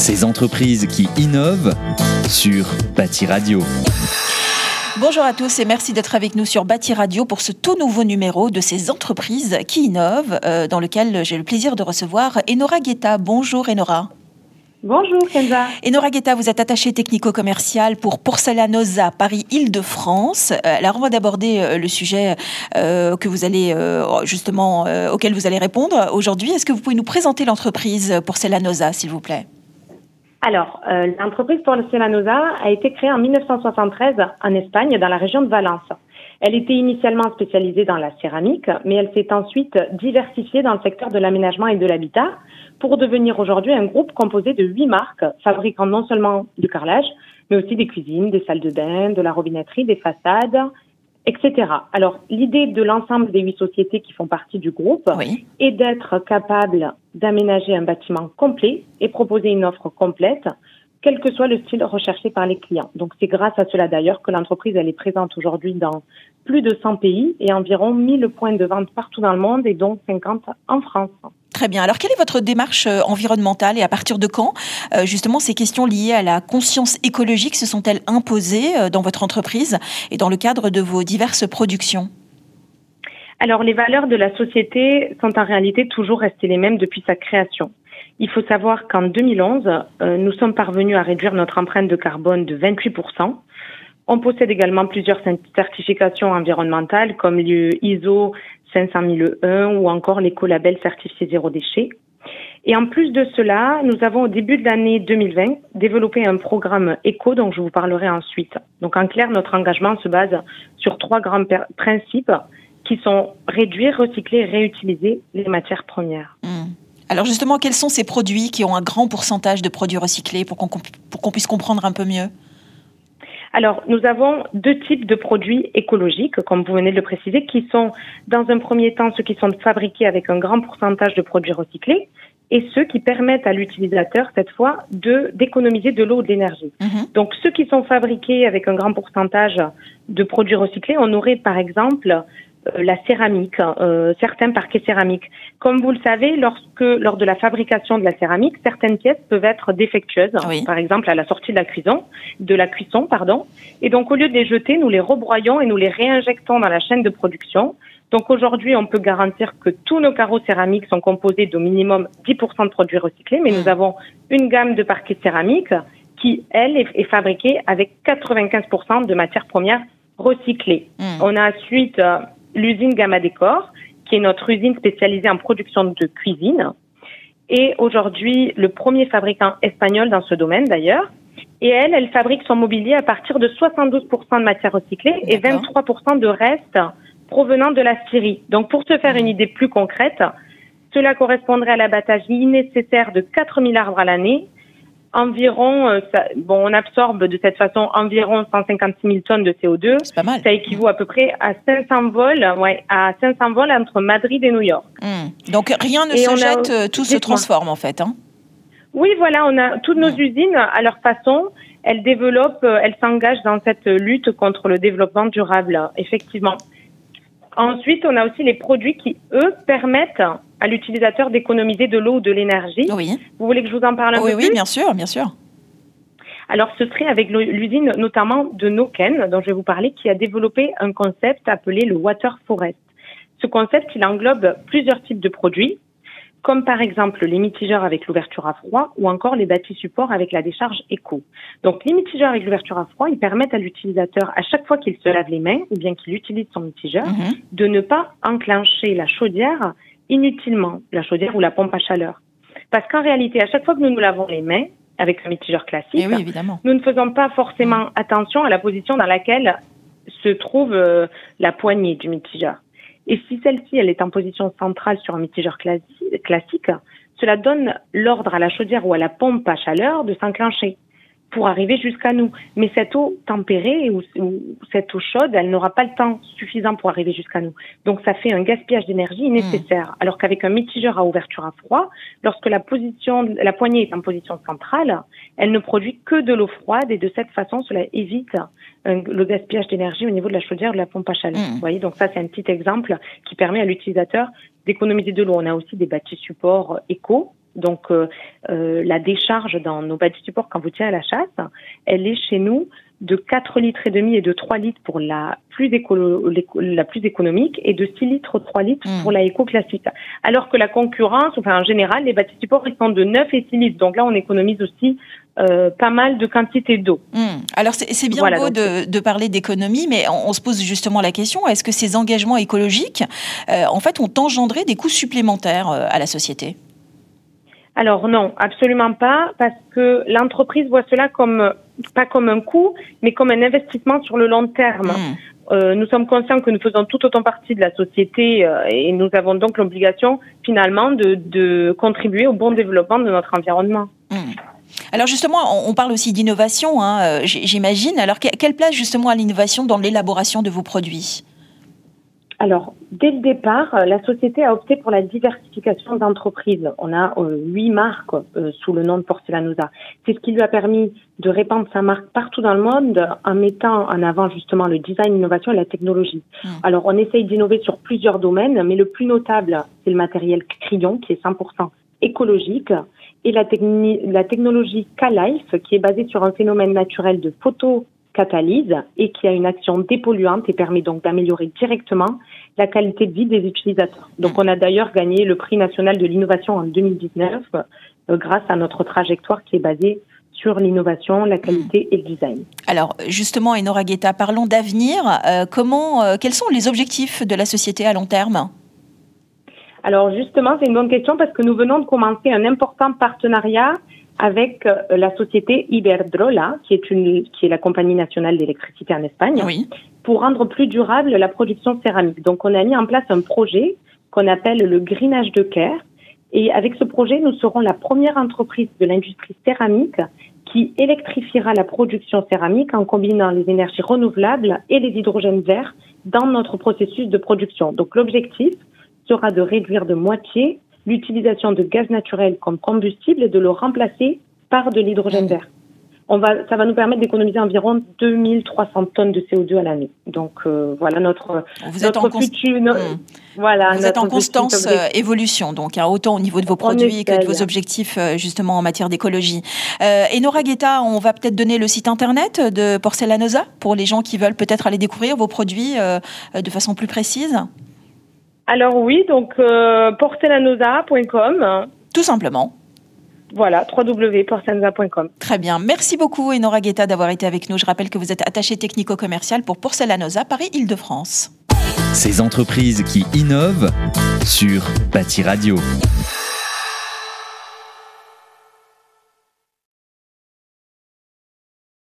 Ces entreprises qui innovent sur Bâti Radio. Bonjour à tous et merci d'être avec nous sur Bâti Radio pour ce tout nouveau numéro de ces entreprises qui innovent, euh, dans lequel j'ai le plaisir de recevoir Enora Guetta. Bonjour Enora. Bonjour Kenza. Enora Guetta, vous êtes attachée technico-commerciale pour Porcelanosa Paris-Île-de-France. Euh, alors on va d'aborder euh, le sujet euh, que vous allez justement auquel vous allez répondre aujourd'hui. Est-ce que vous pouvez nous présenter l'entreprise Porcelanosa, s'il vous plaît? Alors, l'entreprise Porcelanosa a été créée en 1973 en Espagne, dans la région de Valence. Elle était initialement spécialisée dans la céramique, mais elle s'est ensuite diversifiée dans le secteur de l'aménagement et de l'habitat pour devenir aujourd'hui un groupe composé de huit marques fabriquant non seulement du carrelage, mais aussi des cuisines, des salles de bain, de la robinetterie, des façades, etc. Alors, l'idée de l'ensemble des huit sociétés qui font partie du groupe est d'être capable d'aménager un bâtiment complet et proposer une offre complète quel que soit le style recherché par les clients. Donc c'est grâce à cela d'ailleurs que l'entreprise elle est présente aujourd'hui dans plus de 100 pays et environ 1000 points de vente partout dans le monde et dont 50 en France. Très bien. Alors, quelle est votre démarche euh, environnementale et à partir de quand, euh, justement, ces questions liées à la conscience écologique se sont-elles imposées euh, dans votre entreprise et dans le cadre de vos diverses productions? Alors, les valeurs de la société sont en réalité toujours restées les mêmes depuis sa création. Il faut savoir qu'en 2011, euh, nous sommes parvenus à réduire notre empreinte de carbone de 28%. On possède également plusieurs certifications environnementales comme l'ISO 50001 ou encore l'écolabel certifié zéro déchet. Et en plus de cela, nous avons au début de l'année 2020 développé un programme éco dont je vous parlerai ensuite. Donc en clair, notre engagement se base sur trois grands principes qui sont réduire, recycler, réutiliser les matières premières. Mmh. Alors justement, quels sont ces produits qui ont un grand pourcentage de produits recyclés pour qu'on puisse comprendre un peu mieux? Alors, nous avons deux types de produits écologiques, comme vous venez de le préciser, qui sont, dans un premier temps, ceux qui sont fabriqués avec un grand pourcentage de produits recyclés et ceux qui permettent à l'utilisateur, cette fois, de d'économiser de l'eau ou de l'énergie. Mhm. Donc, ceux qui sont fabriqués avec un grand pourcentage de produits recyclés, on aurait, par exemple, la céramique, euh, certains parquets céramiques. Comme vous le savez, lorsque lors de la fabrication de la céramique, certaines pièces peuvent être défectueuses, par exemple à la sortie de la cuisson, de la cuisson, pardon. Et donc au lieu de les jeter, nous les rebroyons et nous les réinjectons dans la chaîne de production. Donc aujourd'hui, on peut garantir que tous nos carreaux céramiques sont composés d'au minimum 10% de produits recyclés, mais nous mmh. avons une gamme de parquets céramiques qui, elle, est, fabriquée avec 95% de matières premières recyclées. Mmh. On a ensuite euh, l'usine Gamma Décor, qui est notre usine spécialisée en production de cuisine, et aujourd'hui le premier fabricant espagnol dans ce domaine d'ailleurs. Et elle, elle fabrique son mobilier à partir de 72% de matière recyclée et 23% de reste provenant de la Syrie. Donc pour se faire une idée plus concrète, cela correspondrait à l'abattage nécessaire de 4000 arbres à l'année environ, euh, bon, on absorbe de cette façon environ 156 000 tonnes de CO2. C'est pas mal. Ça équivaut à peu près à 500 vols, ouais, à 500 vols entre Madrid et New York. Hmm. Donc rien ne se jette, euh, tout se transforme en fait. Hein oui, voilà, on a toutes nos usines à leur façon. Elles développent, euh, elles s'engagent dans cette lutte contre le développement durable, effectivement. Ensuite, on a aussi les produits qui, eux, permettent à l'utilisateur d'économiser de l'eau ou de l'énergie. Oui. Vous voulez que je vous en parle un peu plus Oui, bien sûr, bien sûr. Alors, ce serait avec l'usine notamment de Noken, dont je vais vous parler, qui a développé un concept appelé le Water Forest. Ce concept, il englobe plusieurs types de produits, comme par exemple les mitigeurs avec l'ouverture à froid ou encore les bâtis supports avec la décharge éco. Donc les mitigeurs avec l'ouverture à froid, ils permettent à l'utilisateur, à chaque fois qu'il se lave les mains ou bien qu'il utilise son mitigeur, mhm. de ne pas enclencher la chaudière inutilement, la chaudière ou la pompe à chaleur. Parce qu'en réalité, à chaque fois que nous nous lavons les mains, avec un mitigeur classique, eh nous ne faisons pas forcément mm. attention à la position dans laquelle se trouve euh, la poignée du mitigeur. Et si celle-ci, elle est en position centrale sur un mitigeur classique, cela donne l'ordre à la chaudière ou à la pompe à chaleur de s'enclencher pour arriver jusqu'à nous. Mais cette eau tempérée ou, cette eau chaude, elle n'aura pas le temps suffisant pour arriver jusqu'à nous. Donc ça fait un gaspillage d'énergie nécessaire. Hmm. Alors qu'avec un mitigeur à ouverture à froid, lorsque la position, la poignée est en position centrale, elle ne produit que de l'eau froide et de cette façon, cela évite le gaspillage d'énergie au niveau de la chaudière ou de la pompe à chaleur. Hmm. Vous voyez, donc ça c'est un petit exemple qui permet à l'utilisateur d'économiser de l'eau. On a aussi des bâtis supports éco Donc, la décharge dans nos bâtis supports quand vous tirez à la décharge dans nos bâtis supports quand vous tirez à la chasse, elle est chez nous de 4 litres et demi et de 3 litres pour la plus, la plus économique et de 6 litres 3 litres hmm. pour la éco classique. Alors que la concurrence, enfin en général, les bâtis supports sont de 9 et 6 litres. Donc là, on économise aussi euh, pas mal de quantité d'eau. Hmm. Alors c'est bien beau de, parler d'économie, mais on, se pose justement la question est-ce que ces engagements écologiques, euh, en fait, ont engendré des coûts supplémentaires euh, à la société? Alors non, absolument pas, parce que l'entreprise voit cela comme pas comme un coût, mais comme un investissement sur le long terme. Hmm. Euh, nous sommes conscients que nous faisons tout autant partie de la société euh, et nous avons donc l'obligation finalement de, de, contribuer au bon développement de notre environnement. Hmm. Alors justement, on parle aussi d'innovation, hein, euh, j'imagine. Alors quelle place justement à l'innovation dans l'élaboration de vos produits? Alors, dès le départ, euh, la société a opté pour la diversification d'entreprises. On a euh, huit marques euh, sous le nom de Porcelanosa. C'est ce qui lui a permis de répandre sa marque partout dans le monde en mettant en avant justement le design, l'innovation et la technologie. Mmh. Alors, on essaye d'innover sur plusieurs domaines, mais le plus notable, c'est le matériel Crayon, qui est 100% écologique, et la, la technologie K-Life, qui est basée sur un phénomène naturel de photo catalyse et qui a une action dépolluante et permet donc d'améliorer directement la qualité de vie des utilisateurs. Donc on a d'ailleurs gagné le prix national de l'innovation en 2019 euh, grâce à notre trajectoire qui est basée sur l'innovation, la qualité et le design. Alors justement, Enora Guetta, parlons d'avenir. Euh, comment, euh, quels sont les objectifs de la société à long terme? Alors justement, c'est une bonne question parce que nous venons de commencer un important partenariat avec euh, la société Iberdrola, qui est, une, qui est la compagnie nationale d'électricité en Espagne, pour rendre plus durable la production céramique. Donc, on a mis en place un projet qu'on appelle le Greenage de Care. Et avec ce projet, nous serons la première entreprise de l'industrie céramique qui électrifiera la production céramique en combinant les énergies renouvelables et les hydrogènes verts dans notre processus de production. Donc, l'objectif sera de réduire de moitié l'utilisation de gaz naturel comme combustible et de le remplacer par de l'hydrogène vert. On va, ça va nous permettre d'économiser environ 2300 tonnes de CO2 à l'année. Donc euh, voilà notre, Vous êtes en futur. Hmm. Voilà, Vous êtes en constante euh, évolution, donc hein, autant au niveau de vos produits que de vos objectifs euh, justement en matière d'écologie. Et Nora Guetta, on va peut-être donner le site internet de Porcelanosa pour les gens qui veulent peut-être aller découvrir vos produits de façon plus précise. Alors oui, donc euh, porcelanosa.com. Tout simplement. Voilà, www.porcelanosa.com. Très bien. Merci beaucoup, Enora Guetta, d'avoir été avec nous. Je rappelle que vous êtes attaché technico-commercial pour Porcelanosa Paris-Île-de-France. Ces entreprises qui innovent sur Bâti Radio.